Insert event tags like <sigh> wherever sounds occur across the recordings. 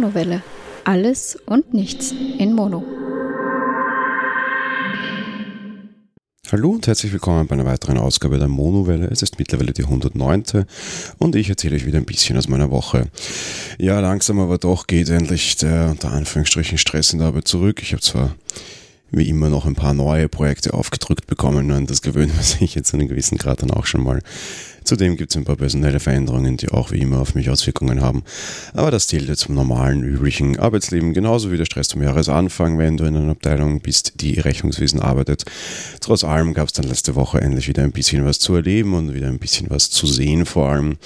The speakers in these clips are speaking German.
Monowelle. Alles und nichts in Mono. Hallo und herzlich willkommen bei einer weiteren Ausgabe der Monowelle. Es ist mittlerweile die 109. und ich erzähle euch wieder ein bisschen aus meiner Woche. Ja, langsam aber doch geht endlich der unter Anführungsstrichen Stress in der Arbeit zurück. Ich habe zwar wie immer noch ein paar neue Projekte aufgedrückt bekommen und das gewöhnt man sich jetzt zu einem gewissen Grad dann auch schon mal Zudem gibt es ein paar personelle Veränderungen, die auch wie immer auf mich Auswirkungen haben. Aber das zählt zum normalen, üblichen Arbeitsleben, genauso wie der Stress zum Jahresanfang, wenn du in einer Abteilung bist, die Rechnungswesen arbeitet. Trotz allem gab es dann letzte Woche endlich wieder ein bisschen was zu erleben und wieder ein bisschen was zu sehen vor allem.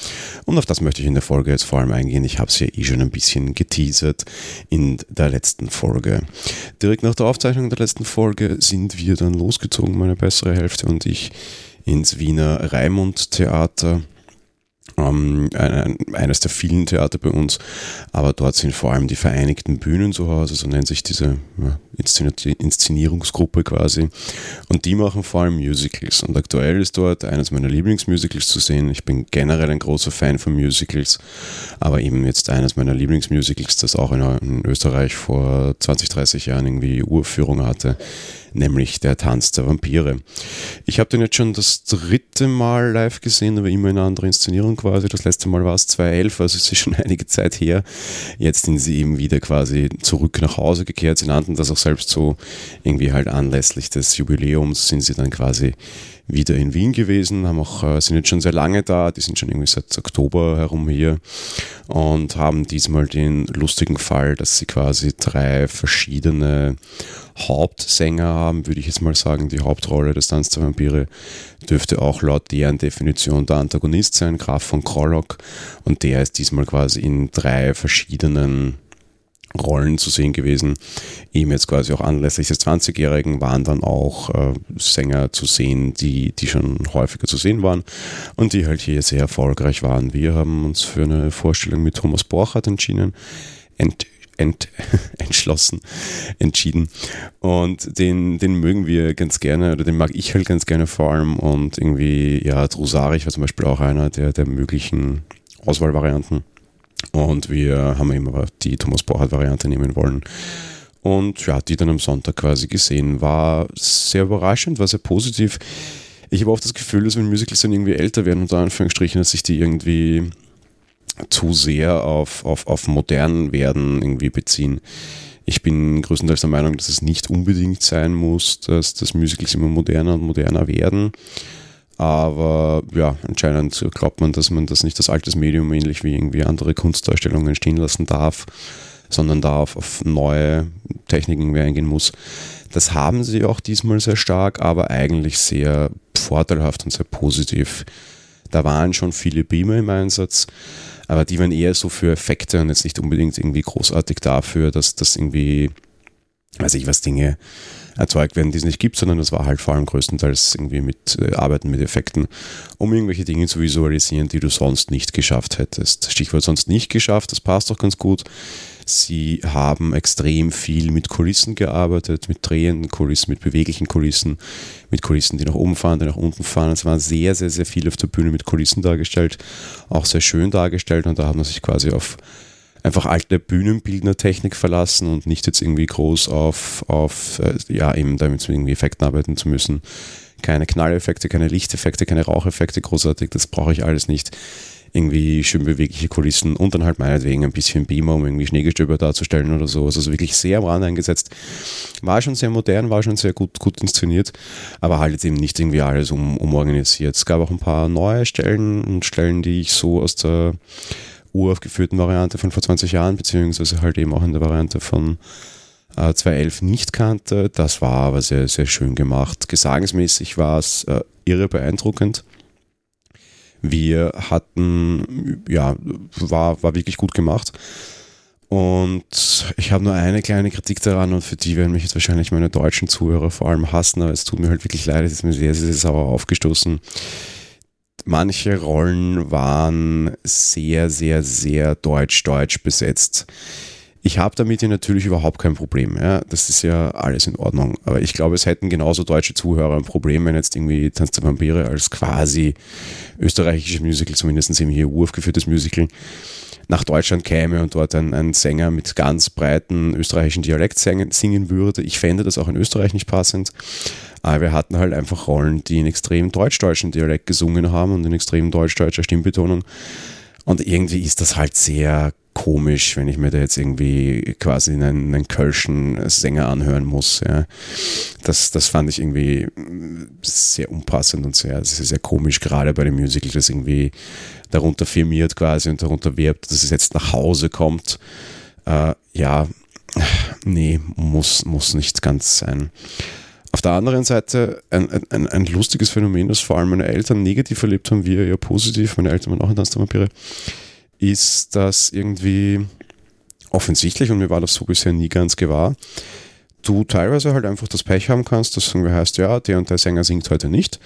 Und auf das möchte ich in der Folge jetzt vor allem eingehen. Ich habe es ja eh schon ein bisschen geteasert in der letzten Folge. Direkt nach der Aufzeichnung der letzten Folge sind wir dann losgezogen, meine bessere Hälfte und ich ins Wiener Raimund Theater. Ähm, ein, eines der vielen Theater bei uns, aber dort sind vor allem die Vereinigten Bühnen zu Hause, so nennt sich diese ja, Inszenierungsgruppe quasi. Und die machen vor allem Musicals. Und aktuell ist dort eines meiner Lieblingsmusicals zu sehen. Ich bin generell ein großer Fan von Musicals, aber eben jetzt eines meiner Lieblingsmusicals, das auch in, in Österreich vor 20, 30 Jahren irgendwie Urführung hatte nämlich der Tanz der Vampire. Ich habe den jetzt schon das dritte Mal live gesehen, aber immer in einer anderen Inszenierung quasi. Das letzte Mal war es 2011, also es ist schon <laughs> einige Zeit her. Jetzt sind sie eben wieder quasi zurück nach Hause gekehrt. Sie nannten das auch selbst so irgendwie halt anlässlich des Jubiläums sind sie dann quasi wieder in Wien gewesen, haben auch, äh, sind jetzt schon sehr lange da, die sind schon irgendwie seit Oktober herum hier und haben diesmal den lustigen Fall, dass sie quasi drei verschiedene Hauptsänger haben, würde ich jetzt mal sagen. Die Hauptrolle des Tanz der Vampire dürfte auch laut deren Definition der Antagonist sein, Graf von Krollock. Und der ist diesmal quasi in drei verschiedenen Rollen zu sehen gewesen. Eben jetzt quasi auch anlässlich des 20-Jährigen waren dann auch äh, Sänger zu sehen, die, die schon häufiger zu sehen waren und die halt hier sehr erfolgreich waren. Wir haben uns für eine Vorstellung mit Thomas Borchardt entschieden, ent, ent, <laughs> entschlossen, entschieden. Und den, den mögen wir ganz gerne, oder den mag ich halt ganz gerne vor allem. Und irgendwie, ja, Drusarich war zum Beispiel auch einer der, der möglichen Auswahlvarianten. Und wir haben aber die Thomas Borchardt-Variante nehmen wollen. Und ja, die dann am Sonntag quasi gesehen. War sehr überraschend, war sehr positiv. Ich habe oft das Gefühl, dass wenn Musicals dann irgendwie älter werden, unter Anführungsstrichen, dass sich die irgendwie zu sehr auf, auf, auf modern werden irgendwie beziehen. Ich bin größtenteils der Meinung, dass es nicht unbedingt sein muss, dass das Musicals immer moderner und moderner werden. Aber ja, anscheinend glaubt man, dass man das nicht als altes Medium ähnlich wie irgendwie andere Kunstdarstellungen stehen lassen darf, sondern da auf, auf neue Techniken eingehen muss. Das haben sie auch diesmal sehr stark, aber eigentlich sehr vorteilhaft und sehr positiv. Da waren schon viele Beamer im Einsatz, aber die waren eher so für Effekte und jetzt nicht unbedingt irgendwie großartig dafür, dass das irgendwie, weiß ich was, Dinge erzeugt werden, die es nicht gibt, sondern das war halt vor allem größtenteils irgendwie mit äh, Arbeiten mit Effekten, um irgendwelche Dinge zu visualisieren, die du sonst nicht geschafft hättest. Stichwort sonst nicht geschafft, das passt doch ganz gut. Sie haben extrem viel mit Kulissen gearbeitet, mit drehenden Kulissen, mit beweglichen Kulissen, mit Kulissen, die nach oben fahren, die nach unten fahren. Es waren sehr, sehr, sehr viel auf der Bühne mit Kulissen dargestellt, auch sehr schön dargestellt und da hat man sich quasi auf einfach alte Bühnenbildnertechnik verlassen und nicht jetzt irgendwie groß auf, auf äh, ja, eben damit irgendwie Effekten arbeiten zu müssen. Keine Knalleffekte, keine Lichteffekte, keine Raucheffekte, großartig, das brauche ich alles nicht. Irgendwie schön bewegliche Kulissen und dann halt meinetwegen ein bisschen Beamer, um irgendwie Schneegestöber darzustellen oder so. Also wirklich sehr am Rand eingesetzt. War schon sehr modern, war schon sehr gut, gut inszeniert, aber halt eben nicht irgendwie alles um, umorganisiert. Es gab auch ein paar neue Stellen und Stellen, die ich so aus der uraufgeführten Variante von vor 20 Jahren, beziehungsweise halt eben auch in der Variante von äh, 2011 nicht kannte. Das war aber sehr, sehr schön gemacht. Gesagensmäßig war es äh, irre beeindruckend. Wir hatten, ja, war, war wirklich gut gemacht. Und ich habe nur eine kleine Kritik daran und für die werden mich jetzt wahrscheinlich meine deutschen Zuhörer vor allem hassen, aber es tut mir halt wirklich leid, es ist mir sehr, sehr, sehr sauer aufgestoßen manche Rollen waren sehr, sehr, sehr deutsch-deutsch besetzt. Ich habe damit ja natürlich überhaupt kein Problem. Ja? Das ist ja alles in Ordnung. Aber ich glaube, es hätten genauso deutsche Zuhörer ein Problem, wenn jetzt irgendwie Tanz der Vampire als quasi österreichisches Musical, zumindest im hier uraufgeführtes Musical, nach Deutschland käme und dort ein, ein Sänger mit ganz breiten österreichischen Dialekt singen würde. Ich fände das auch in Österreich nicht passend. Aber wir hatten halt einfach Rollen, die in extrem deutsch-deutschen Dialekt gesungen haben und in extrem deutsch-deutscher Stimmbetonung. Und irgendwie ist das halt sehr komisch, wenn ich mir da jetzt irgendwie quasi einen, einen Kölschen Sänger anhören muss. Ja. Das, das fand ich irgendwie sehr unpassend und sehr, sehr, sehr komisch, gerade bei dem Musical, das irgendwie darunter firmiert quasi und darunter wirbt, dass es jetzt nach Hause kommt. Äh, ja, nee, muss, muss nicht ganz sein. Auf der anderen Seite ein, ein, ein lustiges Phänomen, das vor allem meine Eltern negativ erlebt haben, wir ja positiv, meine Eltern waren auch in Tanz der Vampire, ist, dass irgendwie offensichtlich, und mir war das so bisher nie ganz gewahr, du teilweise halt einfach das Pech haben kannst, dass irgendwie heißt, ja, der und der Sänger singt heute nicht.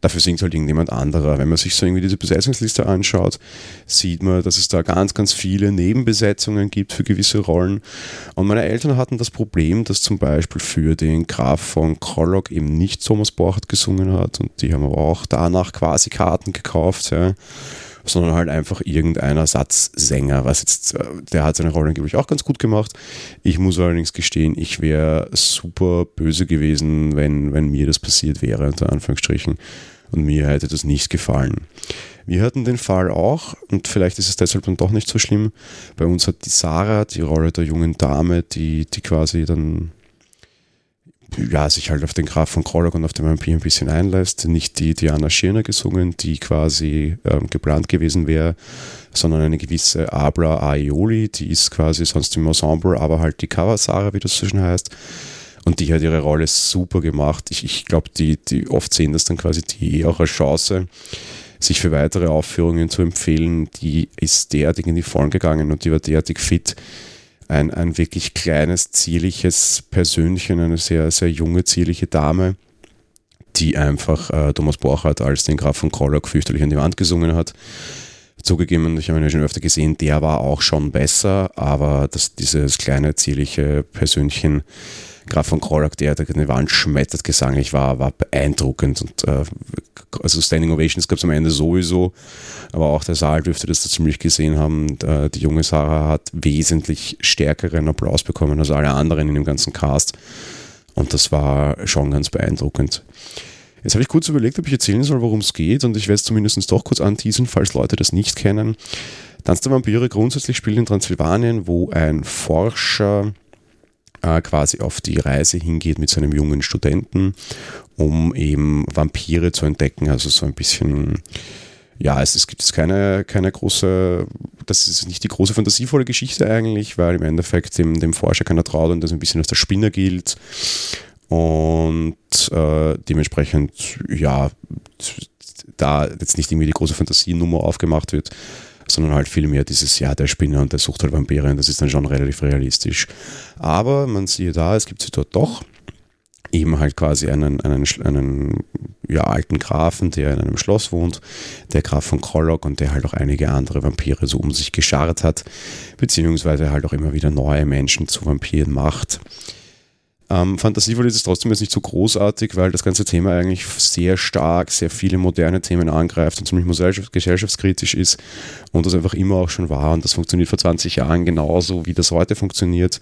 Dafür singt halt irgendjemand anderer. Wenn man sich so irgendwie diese Besetzungsliste anschaut, sieht man, dass es da ganz, ganz viele Nebenbesetzungen gibt für gewisse Rollen. Und meine Eltern hatten das Problem, dass zum Beispiel für den Graf von Krollock eben nicht Thomas Borchardt gesungen hat und die haben aber auch danach quasi Karten gekauft. Ja sondern halt einfach irgendein Ersatzsänger, was jetzt, der hat seine Rolle angeblich auch ganz gut gemacht. Ich muss allerdings gestehen, ich wäre super böse gewesen, wenn, wenn mir das passiert wäre, unter Anführungsstrichen. Und mir hätte das nicht gefallen. Wir hatten den Fall auch, und vielleicht ist es deshalb dann doch nicht so schlimm. Bei uns hat die Sarah die Rolle der jungen Dame, die, die quasi dann ja, sich halt auf den Graf von Krollock und auf den Vampir ein bisschen einlässt. Nicht die Diana Schirner gesungen, die quasi ähm, geplant gewesen wäre, sondern eine gewisse Abla Aioli, die ist quasi sonst im Ensemble, aber halt die Cover-Sarah, wie das so schön heißt. Und die hat ihre Rolle super gemacht. Ich, ich glaube, die, die oft sehen das dann quasi die auch als Chance, sich für weitere Aufführungen zu empfehlen. Die ist derartig in die Vollen gegangen und die war derartig fit ein, ein wirklich kleines, zierliches Persönchen, eine sehr, sehr junge, zierliche Dame, die einfach äh, Thomas Borchardt als den Graf von Krollock fürchterlich an die Wand gesungen hat. Zugegeben, ich habe ihn ja schon öfter gesehen, der war auch schon besser, aber das, dieses kleine, zierliche Persönchen Graf von Krolak, der da eine Wand schmettert, gesanglich war, war beeindruckend. Und äh, also Standing Ovations gab es am Ende sowieso, aber auch der Saal dürfte das da ziemlich gesehen haben. Äh, die junge Sarah hat wesentlich stärkeren Applaus bekommen als alle anderen in dem ganzen Cast. Und das war schon ganz beeindruckend. Jetzt habe ich kurz überlegt, ob ich erzählen soll, worum es geht, und ich werde es zumindest doch kurz anteasen, falls Leute das nicht kennen. Tanz der Vampire grundsätzlich spielt in Transsilvanien, wo ein Forscher äh, quasi auf die Reise hingeht mit seinem jungen Studenten, um eben Vampire zu entdecken. Also so ein bisschen, ja, es, es gibt keine, keine große, das ist nicht die große fantasievolle Geschichte eigentlich, weil im Endeffekt dem, dem Forscher keiner traut und das ein bisschen als der Spinner gilt. Und äh, dementsprechend, ja, da jetzt nicht irgendwie die große Fantasienummer aufgemacht wird, sondern halt vielmehr dieses, ja, der Spinner und der sucht halt Vampire und das ist dann schon relativ realistisch. Aber man sieht da, es gibt sie dort doch eben halt quasi einen, einen, einen ja, alten Grafen, der in einem Schloss wohnt, der Graf von Krollock und der halt auch einige andere Vampire so um sich geschart hat, beziehungsweise halt auch immer wieder neue Menschen zu Vampiren macht. Ähm, fantasievoll ist es trotzdem jetzt nicht so großartig, weil das ganze Thema eigentlich sehr stark, sehr viele moderne Themen angreift und ziemlich gesellschaftskritisch ist und das einfach immer auch schon war. Und das funktioniert vor 20 Jahren genauso, wie das heute funktioniert.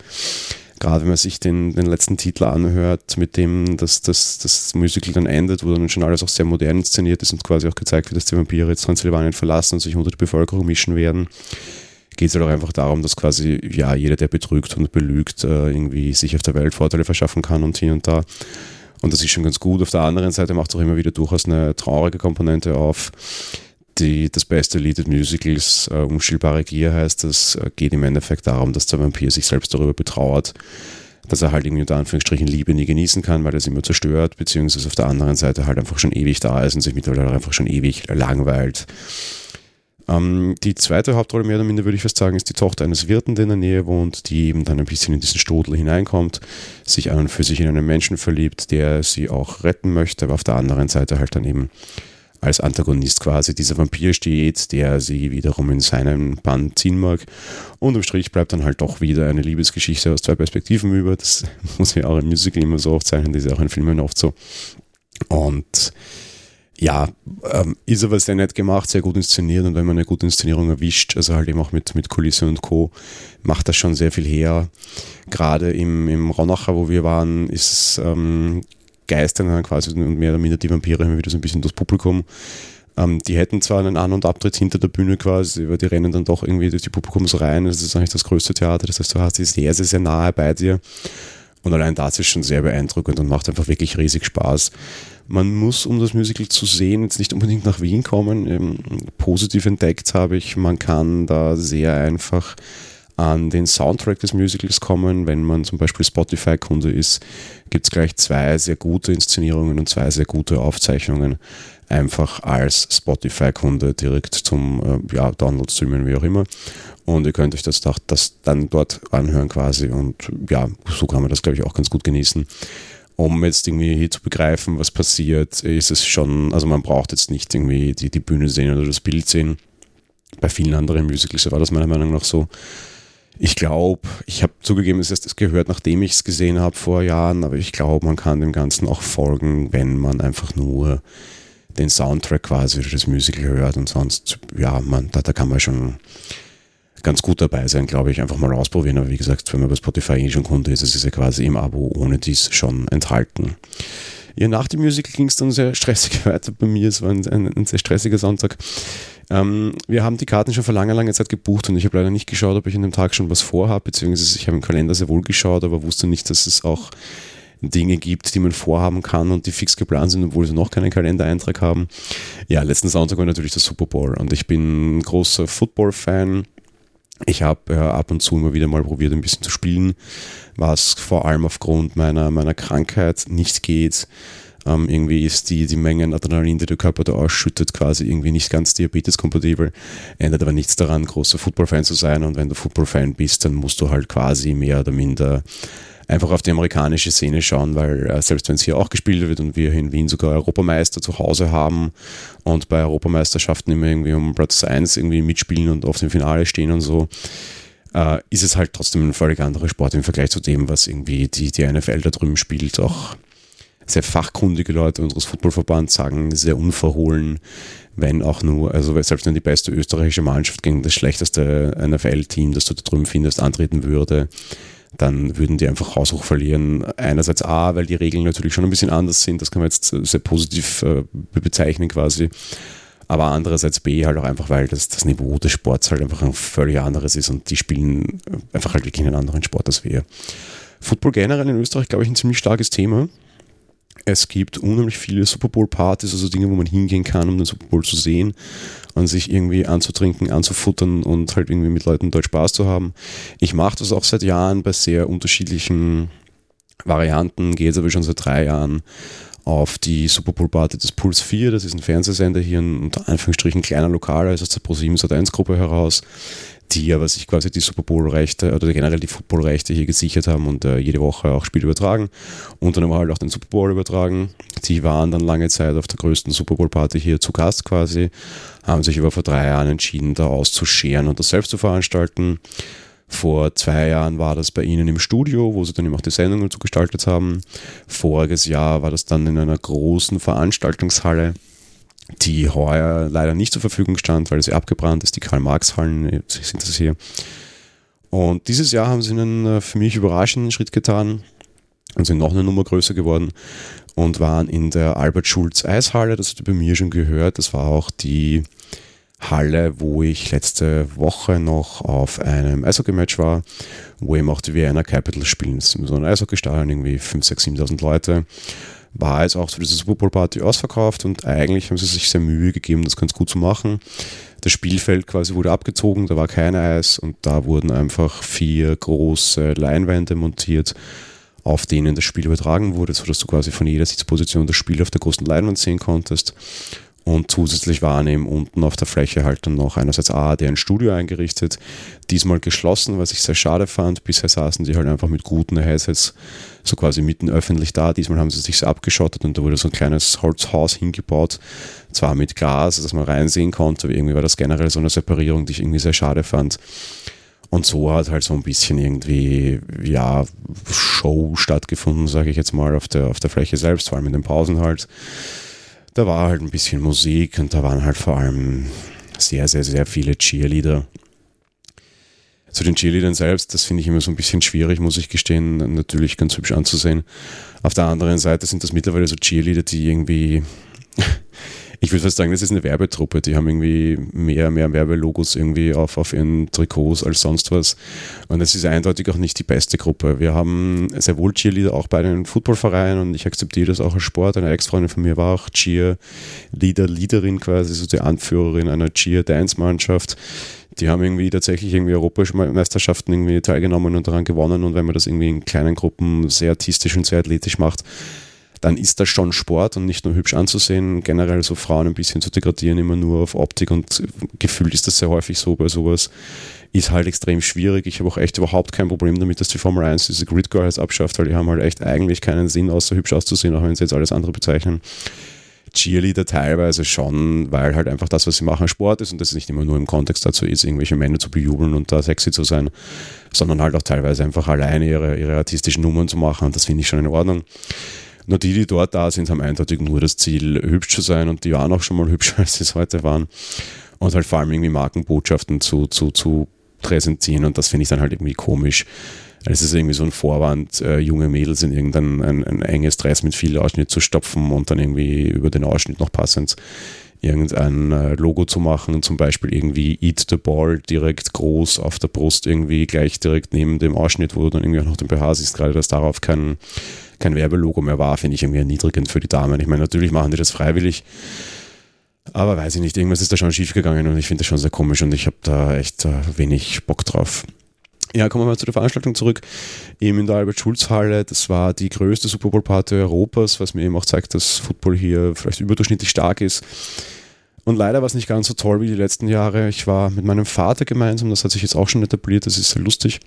Gerade wenn man sich den, den letzten Titel anhört, mit dem das, das, das Musical dann endet, wo dann schon alles auch sehr modern inszeniert ist und quasi auch gezeigt wird, dass die Vampire jetzt Transsilvanien verlassen und sich unter die Bevölkerung mischen werden geht es halt auch einfach darum, dass quasi ja jeder, der betrügt und belügt, äh, irgendwie sich auf der Welt Vorteile verschaffen kann und hier und da. Und das ist schon ganz gut. Auf der anderen Seite macht es auch immer wieder durchaus eine traurige Komponente auf. Die, das beste Lied des Musicals, äh, Unstillbare Gier heißt das, äh, geht im Endeffekt darum, dass der Vampir sich selbst darüber betrauert, dass er halt irgendwie unter Anführungsstrichen Liebe nie genießen kann, weil er es immer zerstört, beziehungsweise auf der anderen Seite halt einfach schon ewig da ist und sich mittlerweile einfach schon ewig langweilt ähm, die zweite Hauptrolle, mehr oder minder würde ich fast sagen, ist die Tochter eines Wirten, der in der Nähe wohnt, die eben dann ein bisschen in diesen Stodel hineinkommt, sich an und für sich in einen Menschen verliebt, der sie auch retten möchte, aber auf der anderen Seite halt dann eben als Antagonist quasi dieser Vampir steht, der sie wiederum in seinen Bann ziehen mag. Und im Strich bleibt dann halt doch wieder eine Liebesgeschichte aus zwei Perspektiven über. Das <laughs> muss ja auch im Musical immer so oft zeichnen, das ist ja auch in Filmen oft so. Und ja, ähm, ist aber sehr nett gemacht, sehr gut inszeniert und wenn man eine gute Inszenierung erwischt, also halt eben auch mit, mit Kulisse und Co., macht das schon sehr viel her. Gerade im, im Ronacher, wo wir waren, ist ähm, geistern dann quasi und mehr oder minder die Vampire immer wieder so ein bisschen das Publikum. Ähm, die hätten zwar einen An- und Abtritt hinter der Bühne quasi, aber die rennen dann doch irgendwie durch die Publikumsreihen. Das ist eigentlich das größte Theater. Das heißt, du hast die sehr, sehr, sehr nahe bei dir. Und allein das ist schon sehr beeindruckend und macht einfach wirklich riesig Spaß. Man muss, um das Musical zu sehen, jetzt nicht unbedingt nach Wien kommen. Ähm, positiv entdeckt habe ich, man kann da sehr einfach an den Soundtrack des Musicals kommen. Wenn man zum Beispiel Spotify-Kunde ist, gibt es gleich zwei sehr gute Inszenierungen und zwei sehr gute Aufzeichnungen. Einfach als Spotify-Kunde direkt zum äh, ja, Download streamen, wie auch immer. Und ihr könnt euch das, das dann dort anhören quasi. Und ja, so kann man das, glaube ich, auch ganz gut genießen. Um jetzt irgendwie hier zu begreifen, was passiert, ist es schon, also man braucht jetzt nicht irgendwie die, die Bühne sehen oder das Bild sehen. Bei vielen anderen Musicals war das meiner Meinung nach so. Ich glaube, ich habe zugegeben, es ist gehört, nachdem ich es gesehen habe vor Jahren, aber ich glaube, man kann dem Ganzen auch folgen, wenn man einfach nur den Soundtrack quasi oder das Musical hört und sonst, ja, man, da, da kann man schon ganz gut dabei sein, glaube ich, einfach mal ausprobieren. Aber wie gesagt, wenn man bei Spotify eh schon Kunde ist, ist es ja quasi im Abo ohne dies schon enthalten. Ja, nach dem Musical ging es dann sehr stressig <laughs> weiter bei mir. Es war ein, ein, ein sehr stressiger Sonntag. Ähm, wir haben die Karten schon vor langer, langer Zeit gebucht und ich habe leider nicht geschaut, ob ich an dem Tag schon was vorhabe, beziehungsweise ich habe im Kalender sehr wohl geschaut, aber wusste nicht, dass es auch Dinge gibt, die man vorhaben kann und die fix geplant sind, obwohl sie noch keinen Kalendereintrag haben. Ja, letzten Sonntag war natürlich der Super Bowl und ich bin großer Football-Fan. Ich habe äh, ab und zu immer wieder mal probiert, ein bisschen zu spielen, was vor allem aufgrund meiner, meiner Krankheit nicht geht. Ähm, irgendwie ist die, die Menge Adrenalin, die der Körper da ausschüttet, quasi irgendwie nicht ganz diabeteskompatibel. Ändert aber nichts daran, großer Football-Fan zu sein. Und wenn du Football-Fan bist, dann musst du halt quasi mehr oder minder einfach auf die amerikanische Szene schauen, weil äh, selbst wenn es hier auch gespielt wird und wir in Wien sogar Europameister zu Hause haben und bei Europameisterschaften immer irgendwie um Platz 1 irgendwie mitspielen und auf dem Finale stehen und so, äh, ist es halt trotzdem ein völlig anderer Sport im Vergleich zu dem, was irgendwie die, die NFL da drüben spielt. Auch sehr fachkundige Leute unseres Footballverbands sagen sehr unverhohlen, wenn auch nur, also selbst wenn die beste österreichische Mannschaft gegen das schlechteste NFL-Team, das du da drüben findest, antreten würde, dann würden die einfach haushoch verlieren. Einerseits A, weil die Regeln natürlich schon ein bisschen anders sind, das kann man jetzt sehr positiv äh, bezeichnen quasi. Aber andererseits B, halt auch einfach, weil das, das Niveau des Sports halt einfach ein völlig anderes ist und die spielen einfach halt wirklich einen anderen Sport als wir. Football generell in Österreich, glaube ich, ein ziemlich starkes Thema. Es gibt unheimlich viele Super Bowl-Partys, also Dinge, wo man hingehen kann, um den Super Bowl zu sehen und sich irgendwie anzutrinken, anzufuttern und halt irgendwie mit Leuten dort Spaß zu haben. Ich mache das auch seit Jahren bei sehr unterschiedlichen Varianten, gehe jetzt aber schon seit drei Jahren auf die Super Bowl Party des Puls 4. Das ist ein Fernsehsender hier, ein unter Anführungsstrichen kleiner Lokal, also aus der Pro7 Sat1 Gruppe heraus die aber sich quasi die Super Bowl-Rechte oder generell die Football-Rechte hier gesichert haben und äh, jede Woche auch Spiele übertragen und dann halt auch den Super Bowl übertragen. Die waren dann lange Zeit auf der größten Super Bowl-Party hier zu Gast quasi, haben sich aber vor drei Jahren entschieden, da auszuscheren und das selbst zu veranstalten. Vor zwei Jahren war das bei ihnen im Studio, wo sie dann eben auch die Sendungen zugestaltet haben. Voriges Jahr war das dann in einer großen Veranstaltungshalle die heuer leider nicht zur Verfügung stand, weil sie abgebrannt ist. Die Karl-Marx-Hallen sind das hier. Und dieses Jahr haben sie einen äh, für mich überraschenden Schritt getan und sind noch eine Nummer größer geworden und waren in der Albert-Schulz-Eishalle. Das hat bei mir schon gehört. Das war auch die Halle, wo ich letzte Woche noch auf einem Eishockey-Match war, wo eben auch die Vienna Capitals spielen. Das ist so ein Eishockey-Stadion, irgendwie 5.000, 6.000, 7.000 Leute war jetzt auch zu dieser Super Bowl Party ausverkauft und eigentlich haben sie sich sehr Mühe gegeben, das ganz gut zu machen. Das Spielfeld quasi wurde abgezogen, da war kein Eis und da wurden einfach vier große Leinwände montiert, auf denen das Spiel übertragen wurde, sodass du quasi von jeder Sitzposition das Spiel auf der großen Leinwand sehen konntest. Und zusätzlich waren eben unten auf der Fläche halt dann noch einerseits ARD ein Studio eingerichtet, diesmal geschlossen, was ich sehr schade fand. Bisher saßen die halt einfach mit guten Headsets so quasi mitten öffentlich da. Diesmal haben sie sich abgeschottet und da wurde so ein kleines Holzhaus hingebaut, zwar mit Glas, dass man reinsehen konnte, aber irgendwie war das generell so eine Separierung, die ich irgendwie sehr schade fand. Und so hat halt so ein bisschen irgendwie, ja, Show stattgefunden, sage ich jetzt mal, auf der, auf der Fläche selbst, vor allem in den Pausen halt da war halt ein bisschen Musik und da waren halt vor allem sehr, sehr, sehr viele Cheerleader. Zu den Cheerleadern selbst, das finde ich immer so ein bisschen schwierig, muss ich gestehen, natürlich ganz hübsch anzusehen. Auf der anderen Seite sind das mittlerweile so Cheerleader, die irgendwie ich würde fast sagen, das ist eine Werbetruppe. Die haben irgendwie mehr, mehr Werbelogos irgendwie auf, auf ihren Trikots als sonst was. Und es ist eindeutig auch nicht die beste Gruppe. Wir haben sehr wohl Cheerleader auch bei den Footballvereinen und ich akzeptiere das auch als Sport. Eine Ex-Freundin von mir war auch Cheerleader, Leaderin quasi, so die Anführerin einer Cheer-Dance-Mannschaft die haben irgendwie tatsächlich irgendwie Europameisterschaften irgendwie teilgenommen und daran gewonnen und wenn man das irgendwie in kleinen Gruppen sehr artistisch und sehr athletisch macht, dann ist das schon Sport und nicht nur hübsch anzusehen. Generell so Frauen ein bisschen zu degradieren, immer nur auf Optik und gefühlt ist das sehr häufig so bei sowas. Ist halt extrem schwierig. Ich habe auch echt überhaupt kein Problem damit, dass die Formel 1 diese Grid Girls abschafft, weil die haben halt echt eigentlich keinen Sinn, außer hübsch auszusehen, auch wenn sie jetzt alles andere bezeichnen. Cheerleader teilweise schon, weil halt einfach das, was sie machen, Sport ist und das nicht immer nur im Kontext dazu ist, irgendwelche Männer zu bejubeln und da sexy zu sein, sondern halt auch teilweise einfach alleine ihre, ihre artistischen Nummern zu machen und das finde ich schon in Ordnung. Nur die, die dort da sind, haben eindeutig nur das Ziel, hübsch zu sein und die waren auch schon mal hübscher, <laughs> als sie es heute waren. Und halt vor allem irgendwie Markenbotschaften zu, zu, zu präsentieren und das finde ich dann halt irgendwie komisch. Es ist irgendwie so ein Vorwand, äh, junge Mädels in irgendein ein, ein enges Dress mit viel Ausschnitt zu stopfen und dann irgendwie über den Ausschnitt noch passend irgendein äh, Logo zu machen, zum Beispiel irgendwie Eat the Ball direkt groß auf der Brust, irgendwie gleich direkt neben dem Ausschnitt, wo du dann irgendwie auch noch den BH siehst, gerade dass darauf kein kein Werbelogo mehr war, finde ich irgendwie erniedrigend für die Damen. Ich meine, natürlich machen die das freiwillig, aber weiß ich nicht, irgendwas ist da schon schief gegangen und ich finde das schon sehr komisch und ich habe da echt äh, wenig Bock drauf. Ja, kommen wir mal zu der Veranstaltung zurück. Eben in der Albert-Schulz-Halle, das war die größte Super Bowl-Party Europas, was mir eben auch zeigt, dass Football hier vielleicht überdurchschnittlich stark ist. Und leider war es nicht ganz so toll wie die letzten Jahre. Ich war mit meinem Vater gemeinsam, das hat sich jetzt auch schon etabliert, das ist sehr lustig.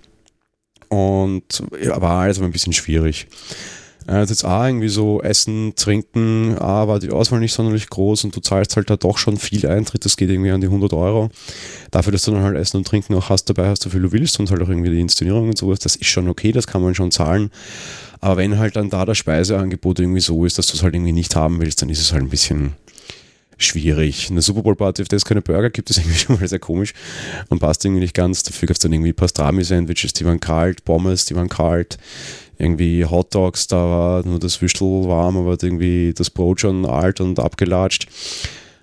Und ja, war alles aber ein bisschen schwierig. Also jetzt auch irgendwie so Essen, Trinken, A, war die Auswahl nicht sonderlich groß und du zahlst halt da doch schon viel Eintritt, das geht irgendwie an die 100 Euro. Dafür, dass du dann halt Essen und Trinken auch hast, dabei hast, so viel du willst und halt auch irgendwie die Inszenierung und sowas, das ist schon okay, das kann man schon zahlen. Aber wenn halt dann da das Speiseangebot irgendwie so ist, dass du es halt irgendwie nicht haben willst, dann ist es halt ein bisschen schwierig. Eine Super Bowl Party, auf der es keine Burger gibt, ist <laughs> irgendwie schon mal sehr komisch und passt irgendwie nicht ganz. Dafür gab es dann irgendwie Pastrami-Sandwiches, die waren kalt, Pommes, die waren kalt irgendwie Hot Dogs, da war nur das Würstel warm, aber irgendwie das Brot schon alt und abgelatscht.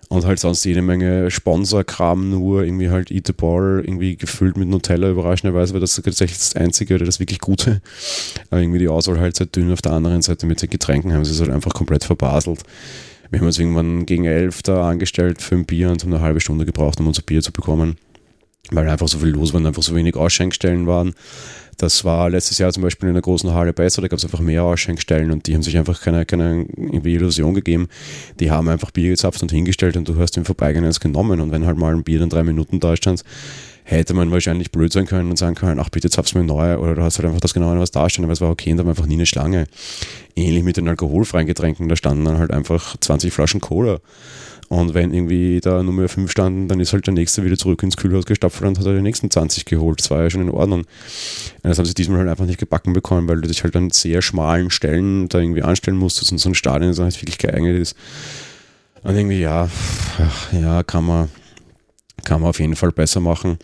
Und halt sonst jede Menge Sponsorkram nur, irgendwie halt Eat the Bar, irgendwie gefüllt mit Nutella, überraschenderweise war das tatsächlich das Einzige oder das wirklich Gute. Aber irgendwie die Auswahl halt sehr dünn. Auf der anderen Seite mit den Getränken haben sie es halt einfach komplett verbaselt. Wir haben uns irgendwann gegen elf da angestellt für ein Bier und haben eine halbe Stunde gebraucht, um unser Bier zu bekommen. Weil einfach so viel los war und einfach so wenig Ausschenkstellen waren. Das war letztes Jahr zum Beispiel in der großen Halle besser, da gab es einfach mehr Ausschenkstellen und die haben sich einfach keine, keine irgendwie Illusion gegeben. Die haben einfach Bier gezapft und hingestellt und du hast im Vorbeigehen eins genommen und wenn halt mal ein Bier dann drei Minuten da stand, hätte man wahrscheinlich blöd sein können und sagen können, ach bitte zapf's mir neu oder du hast halt einfach das genau was dastehen, aber es war okay und da war einfach nie eine Schlange. Ähnlich mit den alkoholfreien Getränken, da standen dann halt einfach 20 Flaschen Cola und wenn irgendwie da Nummer 5 standen, dann ist halt der nächste wieder zurück ins Kühlhaus gestapft und hat er die nächsten 20 geholt. Das war ja schon in Ordnung. Das haben sie diesmal halt einfach nicht gebacken bekommen, weil du dich halt an sehr schmalen Stellen da irgendwie anstellen musstest und so ein Stadion, das halt wirklich geeignet ist. Und irgendwie, ja, ja, kann man, kann man auf jeden Fall besser machen.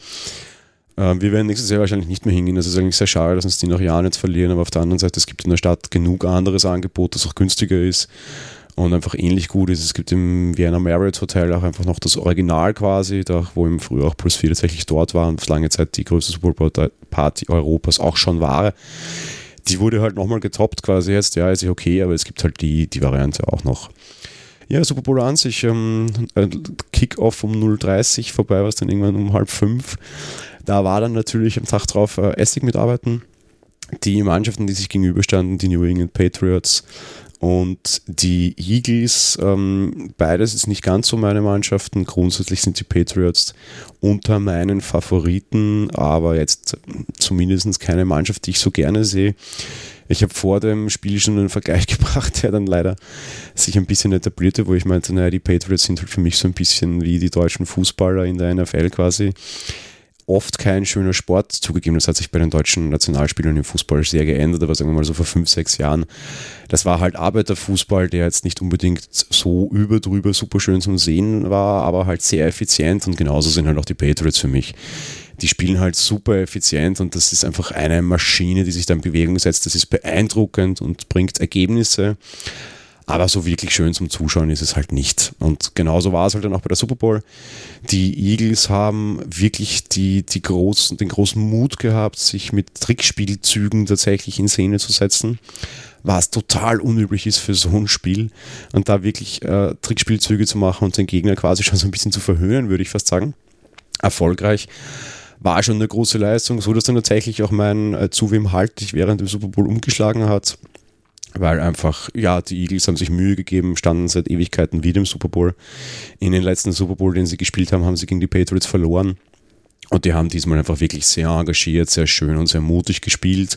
Ähm, wir werden nächstes Jahr wahrscheinlich nicht mehr hingehen. Das ist eigentlich sehr schade, dass uns die noch Jahren jetzt verlieren. Aber auf der anderen Seite, es gibt in der Stadt genug anderes Angebot, das auch günstiger ist und einfach ähnlich gut ist. Es gibt im Vienna Marriott Hotel auch einfach noch das Original quasi, da, wo im Frühjahr auch Plus 4 tatsächlich dort war und lange Zeit die größte Super Bowl Party Europas auch schon war. Die wurde halt nochmal getoppt quasi jetzt, ja, ist ja okay, aber es gibt halt die, die Variante auch noch. Ja, Super Bowl an sich, ähm, Kick-Off um 0.30 vorbei war es dann irgendwann um halb fünf. Da war dann natürlich am Tag drauf äh, Essig mitarbeiten. Die Mannschaften, die sich gegenüberstanden, die New England Patriots Und die Eagles, ähm, beides ist nicht ganz so meine Mannschaften. Grundsätzlich sind die Patriots unter meinen Favoriten, aber jetzt zumindest keine Mannschaft, die ich so gerne sehe. Ich habe vor dem Spiel schon einen Vergleich <laughs> gebracht, der dann leider sich ein bisschen etablierte, wo ich meinte, naja, die Patriots sind halt für mich so ein bisschen wie die deutschen Fußballer in der NFL quasi oft kein schöner Sport. Zugegeben, das hat sich bei den deutschen Nationalspielern im Fußball sehr geändert, aber sagen wir mal so vor fünf, sechs Jahren. Das war halt Arbeiterfußball, der jetzt nicht unbedingt so überdrüber super schön zum Sehen war, aber halt sehr effizient und genauso sind halt auch die Patriots für mich. Die spielen halt super effizient und das ist einfach eine Maschine, die sich da in Bewegung setzt. Das ist beeindruckend und bringt Ergebnisse. Aber so wirklich schön zum Zuschauen ist es halt nicht. Und genauso war es halt dann auch bei der Super Bowl. Die Eagles haben wirklich die, die großen, den großen Mut gehabt, sich mit Trickspielzügen tatsächlich in Szene zu setzen was total unüblich ist für so ein Spiel. Und da wirklich äh, Trickspielzüge zu machen und den Gegner quasi schon so ein bisschen zu verhöhnen, würde ich fast sagen. Erfolgreich war schon eine große Leistung, so dass dann tatsächlich auch mein äh, zu wem halt dich während dem Super Bowl umgeschlagen hat weil einfach, ja, die Eagles haben sich Mühe gegeben, standen seit Ewigkeiten wieder im Super Bowl. In den letzten Super Bowl, den sie gespielt haben, haben sie gegen die Patriots verloren. Und die haben diesmal einfach wirklich sehr engagiert, sehr schön und sehr mutig gespielt.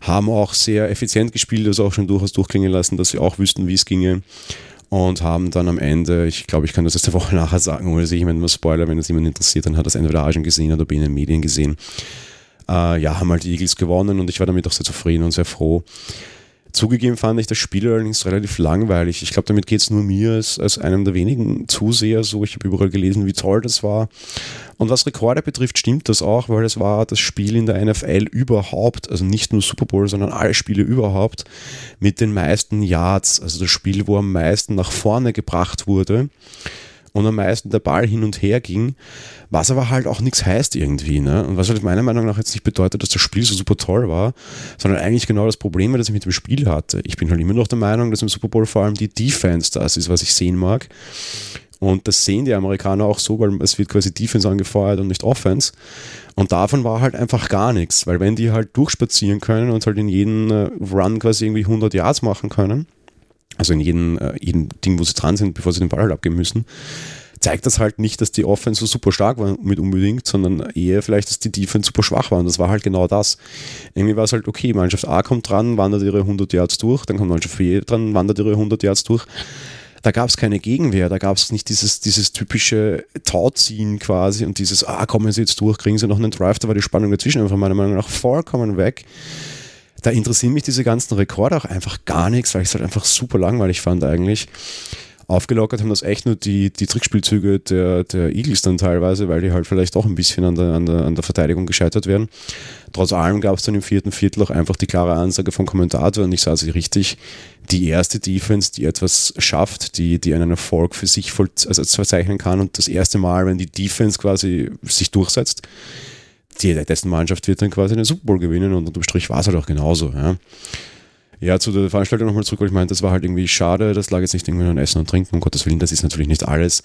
Haben auch sehr effizient gespielt, also auch schon durchaus durchklingen lassen, dass sie auch wüssten, wie es ginge. Und haben dann am Ende, ich glaube, ich kann das jetzt eine Woche nachher sagen, oder sehe ich mir nur Spoiler, wenn das jemand interessiert, dann hat das entweder A schon gesehen oder B in den Medien gesehen. Äh, ja, haben halt die Eagles gewonnen und ich war damit auch sehr zufrieden und sehr froh. Zugegeben fand ich das Spiel allerdings relativ langweilig. Ich glaube, damit geht es nur mir als, als einem der wenigen Zuseher so. Ich habe überall gelesen, wie toll das war. Und was Rekorde betrifft, stimmt das auch, weil es war das Spiel in der NFL überhaupt, also nicht nur Super Bowl, sondern alle Spiele überhaupt, mit den meisten Yards. Also das Spiel, wo am meisten nach vorne gebracht wurde und am meisten der Ball hin und her ging, was aber halt auch nichts heißt irgendwie. Ne? Und was halt meiner Meinung nach jetzt nicht bedeutet, dass das Spiel so super toll war, sondern eigentlich genau das Problem, das ich mit dem Spiel hatte. Ich bin halt immer noch der Meinung, dass im Super Bowl vor allem die Defense das ist, was ich sehen mag. Und das sehen die Amerikaner auch so, weil es wird quasi Defense angefeuert und nicht Offense. Und davon war halt einfach gar nichts, weil wenn die halt durchspazieren können und halt in jedem äh, Run quasi irgendwie 100 Yards machen können, also in jedem, äh, jedem Ding, wo sie dran sind, bevor sie den Ball halt abgeben müssen, zeigt das halt nicht, dass die Offense so super stark war mit unbedingt, sondern eher vielleicht, dass die Defense super schwach war. Und das war halt genau das. Irgendwie war es halt, okay, Mannschaft A kommt dran, wandert ihre 100 Yards durch, dann kommt Mannschaft B dran, wandert ihre 100 Yards durch. Da gab es keine Gegenwehr, da gab es nicht dieses, dieses typische Tauziehen quasi und dieses, ah, kommen sie jetzt durch, kriegen sie noch einen Drive, da war die Spannung dazwischen einfach meiner Meinung nach vollkommen weg da interessieren mich diese ganzen Rekorde auch einfach gar nichts, weil ich es halt einfach super langweilig fand eigentlich. Aufgelockert haben das echt nur die, die Trickspielzüge der, der Eagles dann teilweise, weil die halt vielleicht auch ein bisschen an der, an der, an der Verteidigung gescheitert werden. Trotz allem gab es dann im vierten Viertel auch einfach die klare Ansage vom Kommentator und ich sah sie richtig, die erste Defense, die etwas schafft, die, die einen Erfolg für sich voll, also verzeichnen kann und das erste Mal, wenn die Defense quasi sich durchsetzt, die, dessen Mannschaft wird dann quasi den Super Bowl gewinnen und unterm Strich war es halt auch genauso. Ja. Ja, zu der Veranstaltung nochmal zurück, weil ich meinte, das war halt irgendwie schade, das lag jetzt nicht irgendwie an Essen und Trinken, um Gottes Willen, das ist natürlich nicht alles.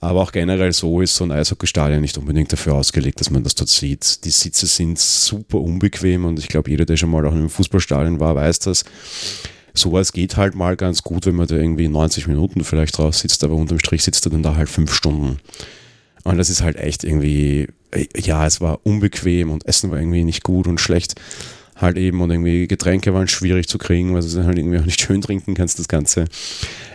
Aber auch generell so ist so ein Eishockeystadion nicht unbedingt dafür ausgelegt, dass man das dort sieht. Die Sitze sind super unbequem und ich glaube, jeder, der schon mal auch in einem Fußballstadion war, weiß das. Sowas geht halt mal ganz gut, wenn man da irgendwie 90 Minuten vielleicht draus sitzt, aber unterm Strich sitzt er dann da halt fünf Stunden. Und das ist halt echt irgendwie, ja, es war unbequem und Essen war irgendwie nicht gut und schlecht halt eben und irgendwie Getränke waren schwierig zu kriegen, weil du halt irgendwie auch nicht <laughs> schön trinken kannst, das Ganze.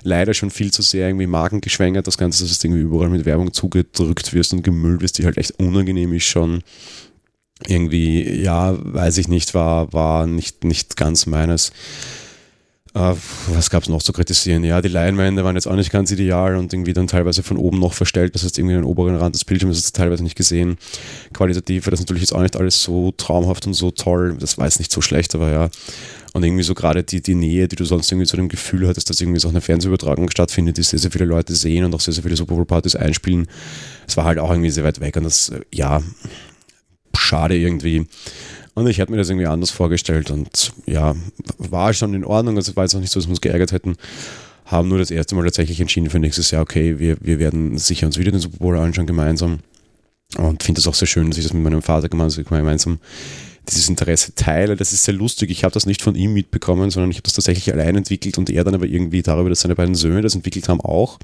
Leider schon viel zu sehr irgendwie markengeschwängert, das Ganze, dass du irgendwie überall mit Werbung zugedrückt wirst und gemüllt wirst, die halt echt unangenehm ist schon. Irgendwie, ja, weiß ich nicht, war, war nicht, nicht ganz meines. Uh, was gab es noch zu kritisieren? Ja, die Leinwände waren jetzt auch nicht ganz ideal und irgendwie dann teilweise von oben noch verstellt. Das heißt, irgendwie den oberen Rand des Bildschirms ist teilweise nicht gesehen. Qualitativ war das natürlich jetzt auch nicht alles so traumhaft und so toll. Das war jetzt nicht so schlecht, aber ja. Und irgendwie so gerade die, die Nähe, die du sonst irgendwie zu dem Gefühl hattest, dass irgendwie so eine Fernsehübertragung stattfindet, die sehr, sehr viele Leute sehen und auch sehr, sehr viele Super Bowl-Partys einspielen. Es war halt auch irgendwie sehr weit weg und das, ja, schade irgendwie. Und ich hätte mir das irgendwie anders vorgestellt und ja, war schon in Ordnung. Also war jetzt auch nicht so, dass wir uns geärgert hätten. Haben nur das erste Mal tatsächlich entschieden für nächstes Jahr, okay, wir, wir werden sicher uns wieder den Super Bowl anschauen gemeinsam. Und finde es auch sehr schön, dass ich das mit meinem Vater gemeinsam dieses Interesse teile. Das ist sehr lustig. Ich habe das nicht von ihm mitbekommen, sondern ich habe das tatsächlich allein entwickelt und er dann aber irgendwie darüber, dass seine beiden Söhne das entwickelt haben, auch.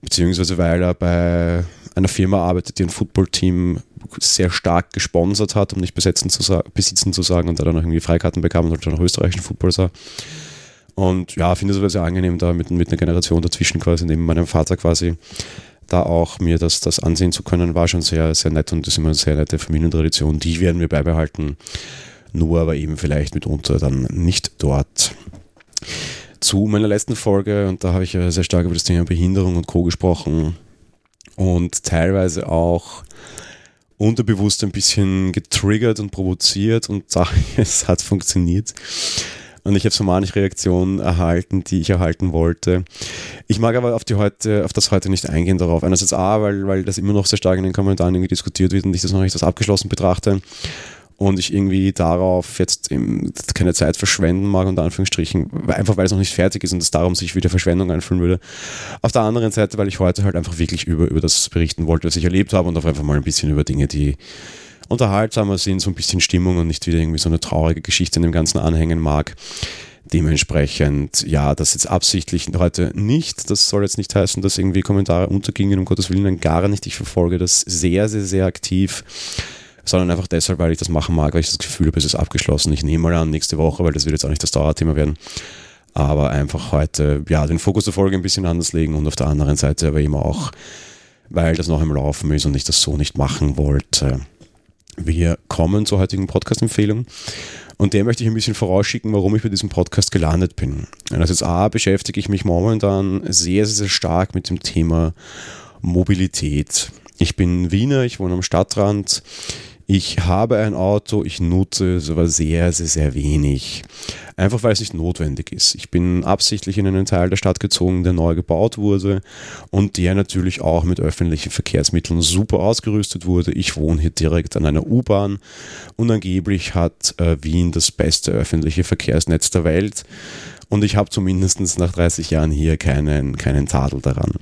Beziehungsweise weil er bei einer Firma arbeitet, die ein Footballteam sehr stark gesponsert hat, um nicht besetzen zu besitzen zu sagen und da dann auch irgendwie Freikarten bekam und dann auch österreichischen Football sah. Und ja, finde es aber sehr angenehm, da mit, mit einer Generation dazwischen quasi, neben meinem Vater quasi, da auch mir das, das ansehen zu können, war schon sehr, sehr nett und das ist immer eine sehr nette Familientradition. Die werden wir beibehalten, nur aber eben vielleicht mitunter dann nicht dort. Zu meiner letzten Folge, und da habe ich ja sehr stark über das Thema Behinderung und Co. gesprochen und teilweise auch unterbewusst ein bisschen getriggert und provoziert und <laughs> es hat funktioniert. Und ich habe so manche Reaktionen erhalten, die ich erhalten wollte. Ich mag aber auf, die heute, auf das heute nicht eingehen darauf. Einerseits A, weil, weil das immer noch sehr stark in den Kommentaren diskutiert wird und ich das noch nicht als abgeschlossen betrachte und ich irgendwie darauf jetzt keine Zeit verschwenden mag, unter Anführungsstrichen, einfach weil es noch nicht fertig ist und es darum sich wieder Verschwendung einfühlen würde. Auf der anderen Seite, weil ich heute halt einfach wirklich über, über das berichten wollte, was ich erlebt habe und auch einfach mal ein bisschen über Dinge, die unterhaltsamer sind, so ein bisschen Stimmung und nicht wieder irgendwie so eine traurige Geschichte in dem Ganzen anhängen mag. Dementsprechend, ja, das jetzt absichtlich heute nicht. Das soll jetzt nicht heißen, dass irgendwie Kommentare untergingen, um Gottes Willen, gar nicht. Ich verfolge das sehr, sehr, sehr aktiv, sondern einfach deshalb, weil ich das machen mag, weil ich das Gefühl habe, es ist abgeschlossen. Ich nehme mal an, nächste Woche, weil das wird jetzt auch nicht das Dauerthema werden. Aber einfach heute, ja, den Fokus der Folge ein bisschen anders legen und auf der anderen Seite aber eben auch, weil das noch im Laufen ist und ich das so nicht machen wollte wir kommen zur heutigen Podcast-Empfehlung. Und der möchte ich ein bisschen vorausschicken, warum ich bei diesem Podcast gelandet bin. Also jetzt A, beschäftige ich mich momentan sehr, sehr, sehr stark mit dem Thema Mobilität. Ich bin Wiener, ich wohne am Stadtrand. Ich habe ein Auto, ich nutze es aber sehr, sehr, sehr wenig. Einfach weil es nicht notwendig ist. Ich bin absichtlich in einen Teil der Stadt gezogen, der neu gebaut wurde und der natürlich auch mit öffentlichen Verkehrsmitteln super ausgerüstet wurde. Ich wohne hier direkt an einer U-Bahn und angeblich hat äh, Wien das beste öffentliche Verkehrsnetz der Welt. Und ich habe zumindest nach 30 Jahren hier keinen, keinen Tadel daran.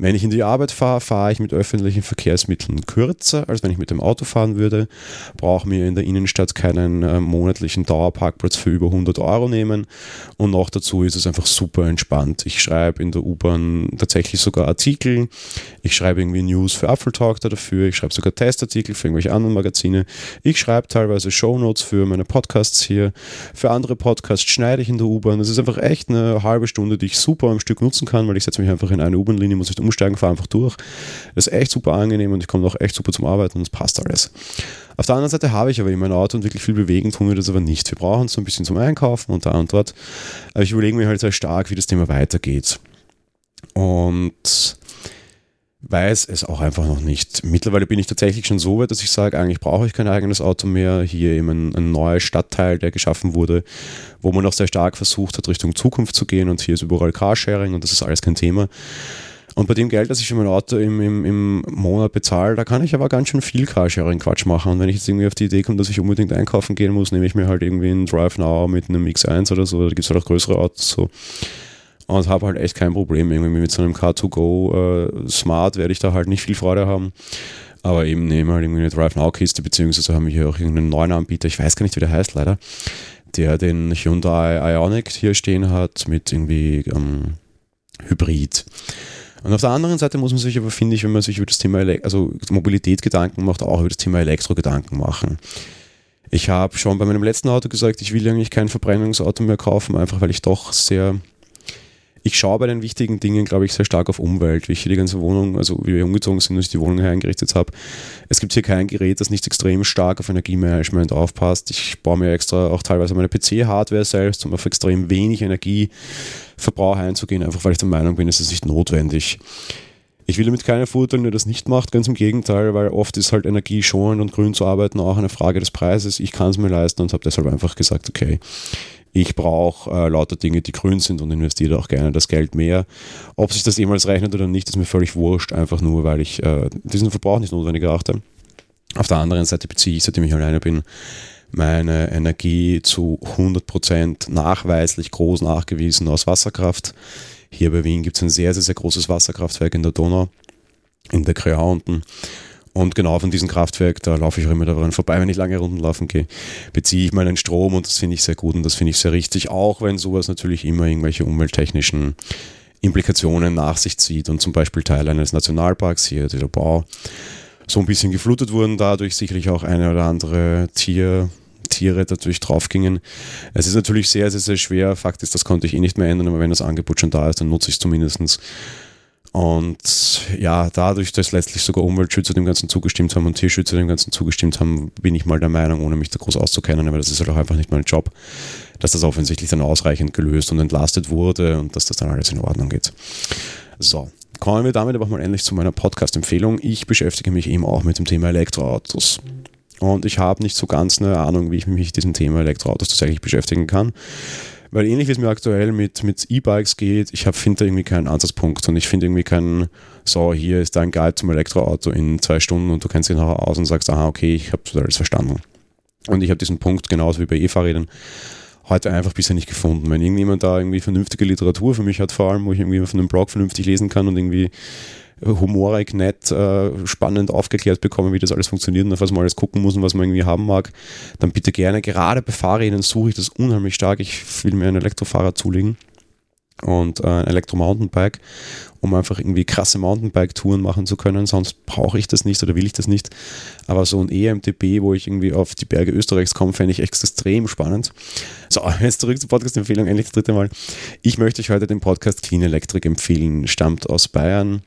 Wenn ich in die Arbeit fahre, fahre ich mit öffentlichen Verkehrsmitteln kürzer, als wenn ich mit dem Auto fahren würde. Brauche mir in der Innenstadt keinen äh, monatlichen Dauerparkplatz für über 100 Euro nehmen. Und noch dazu ist es einfach super entspannt. Ich schreibe in der U-Bahn tatsächlich sogar Artikel. Ich schreibe irgendwie News für Apfeltalk dafür. Ich schreibe sogar Testartikel für irgendwelche anderen Magazine. Ich schreibe teilweise Shownotes für meine Podcasts hier. Für andere Podcasts schneide ich in der U-Bahn. Das ist einfach echt eine halbe Stunde, die ich super am Stück nutzen kann, weil ich setze mich einfach in eine U-Bahn-Linie, muss nicht umsteigen, fahre einfach durch. Das ist echt super angenehm und ich komme auch echt super zum Arbeiten und es passt alles. Auf der anderen Seite habe ich aber immer ein Auto und wirklich viel bewegen tun wir das aber nicht. Wir brauchen es so ein bisschen zum Einkaufen und da und dort. Aber ich überlege mir halt sehr stark, wie das Thema weitergeht. Und weiß es auch einfach noch nicht. Mittlerweile bin ich tatsächlich schon so weit, dass ich sage, eigentlich brauche ich kein eigenes Auto mehr. Hier eben ein, ein neuer Stadtteil, der geschaffen wurde, wo man auch sehr stark versucht hat, Richtung Zukunft zu gehen und hier ist überall Carsharing und das ist alles kein Thema. Und bei dem Geld, das ich für mein Auto im, im, im Monat bezahle, da kann ich aber ganz schön viel Carsharing-Quatsch machen. Und wenn ich jetzt irgendwie auf die Idee komme, dass ich unbedingt einkaufen gehen muss, nehme ich mir halt irgendwie einen Drive Now mit einem X1 oder so. Da gibt es halt auch größere Autos so. Und habe halt echt kein Problem. Irgendwie mit so einem Car2Go äh, Smart werde ich da halt nicht viel Freude haben. Aber eben nehme halt irgendwie eine Drive Now Kiste, beziehungsweise haben wir hier auch irgendeinen neuen Anbieter, ich weiß gar nicht, wie der heißt leider, der den Hyundai Ioniq hier stehen hat mit irgendwie ähm, Hybrid. Und auf der anderen Seite muss man sich aber, finde ich, wenn man sich über das Thema Ele also Mobilität Gedanken macht, auch über das Thema Elektro Gedanken machen. Ich habe schon bei meinem letzten Auto gesagt, ich will eigentlich kein Verbrennungsauto mehr kaufen, einfach weil ich doch sehr ich schaue bei den wichtigen Dingen, glaube ich, sehr stark auf Umwelt. Wie ich hier die ganze Wohnung, also wie wir umgezogen sind und ich die Wohnung eingerichtet habe. Es gibt hier kein Gerät, das nicht extrem stark auf Energiemanagement aufpasst. Ich baue mir extra auch teilweise meine PC-Hardware selbst, um auf extrem wenig Energieverbrauch einzugehen, einfach weil ich der Meinung bin, es ist nicht notwendig. Ich will damit keine verurteilen, der das nicht macht, ganz im Gegenteil, weil oft ist halt energieschonend und grün zu arbeiten auch eine Frage des Preises. Ich kann es mir leisten und habe deshalb einfach gesagt, okay, ich brauche äh, lauter Dinge, die grün sind und investiere auch gerne das Geld mehr. Ob sich das jemals rechnet oder nicht, ist mir völlig wurscht, einfach nur, weil ich äh, diesen Verbrauch nicht notwendig erachte. Auf der anderen Seite beziehe ich, seitdem ich alleine bin, meine Energie zu 100% nachweislich groß nachgewiesen aus Wasserkraft. Hier bei Wien gibt es ein sehr, sehr, sehr großes Wasserkraftwerk in der Donau, in der Krea unten. Und genau von diesem Kraftwerk, da laufe ich auch immer daran vorbei, wenn ich lange Runden laufen gehe, beziehe ich meinen Strom und das finde ich sehr gut und das finde ich sehr richtig, auch wenn sowas natürlich immer irgendwelche umwelttechnischen Implikationen nach sich zieht und zum Beispiel Teil eines Nationalparks, hier der Bau, so ein bisschen geflutet wurden, dadurch sicherlich auch eine oder andere Tier, Tiere dadurch draufgingen. Es ist natürlich sehr, sehr, sehr schwer. Fakt ist, das konnte ich eh nicht mehr ändern, aber wenn das Angebot schon da ist, dann nutze ich es zumindest. Und ja, dadurch, dass letztlich sogar Umweltschützer dem Ganzen zugestimmt haben und Tierschützer dem Ganzen zugestimmt haben, bin ich mal der Meinung, ohne mich da groß auszukennen, aber das ist halt auch einfach nicht mein Job, dass das offensichtlich dann ausreichend gelöst und entlastet wurde und dass das dann alles in Ordnung geht. So, kommen wir damit aber mal endlich zu meiner Podcast-Empfehlung. Ich beschäftige mich eben auch mit dem Thema Elektroautos. Und ich habe nicht so ganz eine Ahnung, wie ich mich mit diesem Thema Elektroautos tatsächlich beschäftigen kann. Weil ähnlich wie es mir aktuell mit, mit E-Bikes geht, ich finde da irgendwie keinen Ansatzpunkt und ich finde irgendwie keinen, so, hier ist dein Guide zum Elektroauto in zwei Stunden und du kennst dich nachher aus und sagst, aha, okay, ich habe alles verstanden. Und ich habe diesen Punkt genauso wie bei E-Fahrrädern heute einfach bisher nicht gefunden. Wenn irgendjemand da irgendwie vernünftige Literatur für mich hat, vor allem, wo ich irgendwie von einem Blog vernünftig lesen kann und irgendwie humorig, nett, äh, spannend aufgeklärt bekomme, wie das alles funktioniert und auf was man alles gucken muss und was man irgendwie haben mag, dann bitte gerne. Gerade bei Fahrrädern suche ich das unheimlich stark. Ich will mir einen Elektrofahrer zulegen und äh, ein Elektro-Mountainbike, um einfach irgendwie krasse Mountainbike-Touren machen zu können. Sonst brauche ich das nicht oder will ich das nicht. Aber so ein EMTB, wo ich irgendwie auf die Berge Österreichs komme, fände ich extrem spannend. So, <laughs> jetzt zurück zur Podcast-Empfehlung, endlich das dritte Mal. Ich möchte euch heute den Podcast Clean Electric empfehlen. Stammt aus Bayern.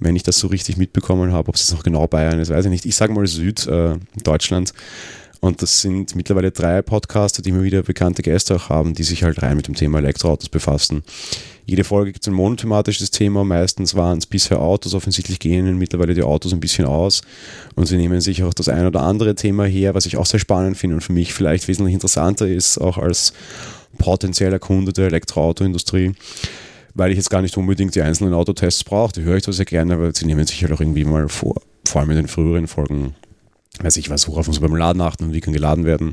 Wenn ich das so richtig mitbekommen habe, ob es noch genau Bayern ist, weiß ich nicht. Ich sage mal Süddeutschland. Äh, und das sind mittlerweile drei Podcaster, die immer wieder bekannte Gäste auch haben, die sich halt rein mit dem Thema Elektroautos befassen. Jede Folge gibt es ein monothematisches Thema. Meistens waren es bisher Autos. Offensichtlich gehen ihnen mittlerweile die Autos ein bisschen aus. Und sie nehmen sich auch das ein oder andere Thema her, was ich auch sehr spannend finde und für mich vielleicht wesentlich interessanter ist, auch als potenzieller Kunde der Elektroautoindustrie weil ich jetzt gar nicht unbedingt die einzelnen Autotests brauche. Die höre ich zwar sehr gerne, aber sie nehmen sich halt auch irgendwie mal vor, vor allem in den früheren Folgen weiß ich was, worauf muss man beim Laden achten und wie kann geladen werden.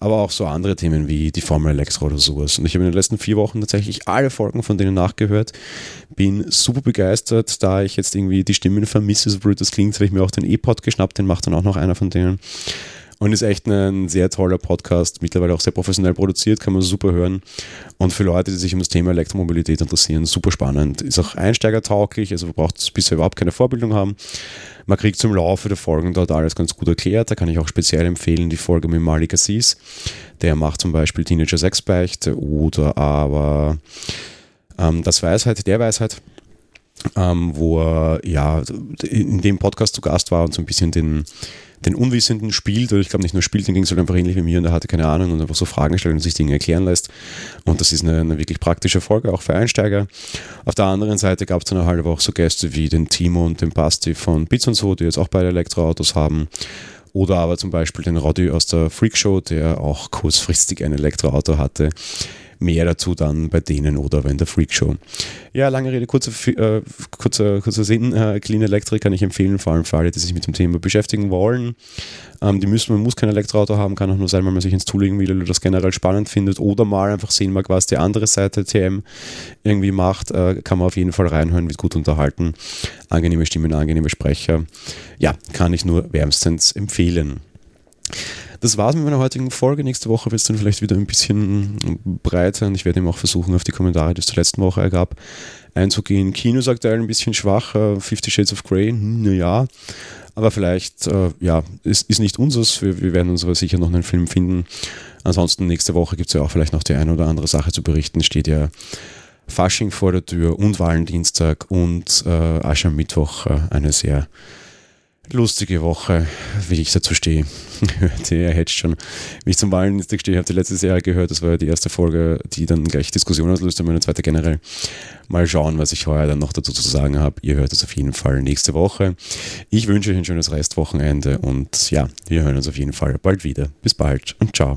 Aber auch so andere Themen wie die Formel Elektro oder sowas. Und ich habe in den letzten vier Wochen tatsächlich alle Folgen von denen nachgehört. Bin super begeistert, da ich jetzt irgendwie die Stimmen vermisse, so blöd das klingt, habe ich mir auch den E-Pod geschnappt, den macht dann auch noch einer von denen. Und ist echt ein sehr toller Podcast, mittlerweile auch sehr professionell produziert, kann man super hören. Und für Leute, die sich um das Thema Elektromobilität interessieren, super spannend. Ist auch einsteigertauglich, also man braucht bisher überhaupt keine Vorbildung haben. Man kriegt zum Laufe der Folgen dort alles ganz gut erklärt. Da kann ich auch speziell empfehlen die Folge mit Malik Assis. Der macht zum Beispiel Teenager Sexbeichte oder aber ähm, das Weisheit, der Weisheit. Ähm, wo er ja in dem Podcast zu Gast war und so ein bisschen den, den Unwissenden spielt, oder ich glaube nicht nur spielt, den ging es halt einfach ähnlich wie mir und er hatte keine Ahnung und einfach so Fragen stellt und sich Dinge erklären lässt. Und das ist eine, eine wirklich praktische Folge, auch für Einsteiger. Auf der anderen Seite gab es dann halt aber auch so Gäste wie den Timo und den Basti von Bits und so, die jetzt auch beide Elektroautos haben. Oder aber zum Beispiel den Roddy aus der Freak Show, der auch kurzfristig ein Elektroauto hatte. Mehr dazu dann bei denen oder bei der Freak Show. Ja, lange Rede, kurzer, äh, kurzer, kurzer Sinn. Äh, Clean Electric kann ich empfehlen, vor allem für alle, die sich mit dem Thema beschäftigen wollen. Ähm, die müssen, man muss kein Elektroauto haben, kann auch nur sein, weil man sich ins Tooling will oder das generell spannend findet oder mal einfach sehen mag, was die andere Seite TM irgendwie macht. Äh, kann man auf jeden Fall reinhören, wird gut unterhalten. Angenehme Stimmen, angenehme Sprecher. Ja, kann ich nur wärmstens empfehlen. Das war's mit meiner heutigen Folge. Nächste Woche wird es dann vielleicht wieder ein bisschen breiter und ich werde eben auch versuchen, auf die Kommentare, die es zur letzten Woche ergab, einzugehen. Kino sagt er ein bisschen schwach, uh, Fifty Shades of Grey, hm, naja. Aber vielleicht, äh, ja, ist, ist nicht unseres. Wir, wir werden uns aber sicher noch einen Film finden. Ansonsten nächste Woche gibt es ja auch vielleicht noch die eine oder andere Sache zu berichten. Steht ja Fasching vor der Tür und Walendienstag und äh, Aschermittwoch äh, eine sehr lustige Woche, wie ich dazu stehe. <laughs> Ihr hätte schon, wie ich zum Wahldienstag stehe, habt ihr letztes Jahr gehört, das war ja die erste Folge, die dann gleich Diskussion auslöste, meine zweite generell. Mal schauen, was ich heuer dann noch dazu zu sagen habe. Ihr hört es auf jeden Fall nächste Woche. Ich wünsche euch ein schönes Restwochenende und ja, wir hören uns auf jeden Fall bald wieder. Bis bald und ciao.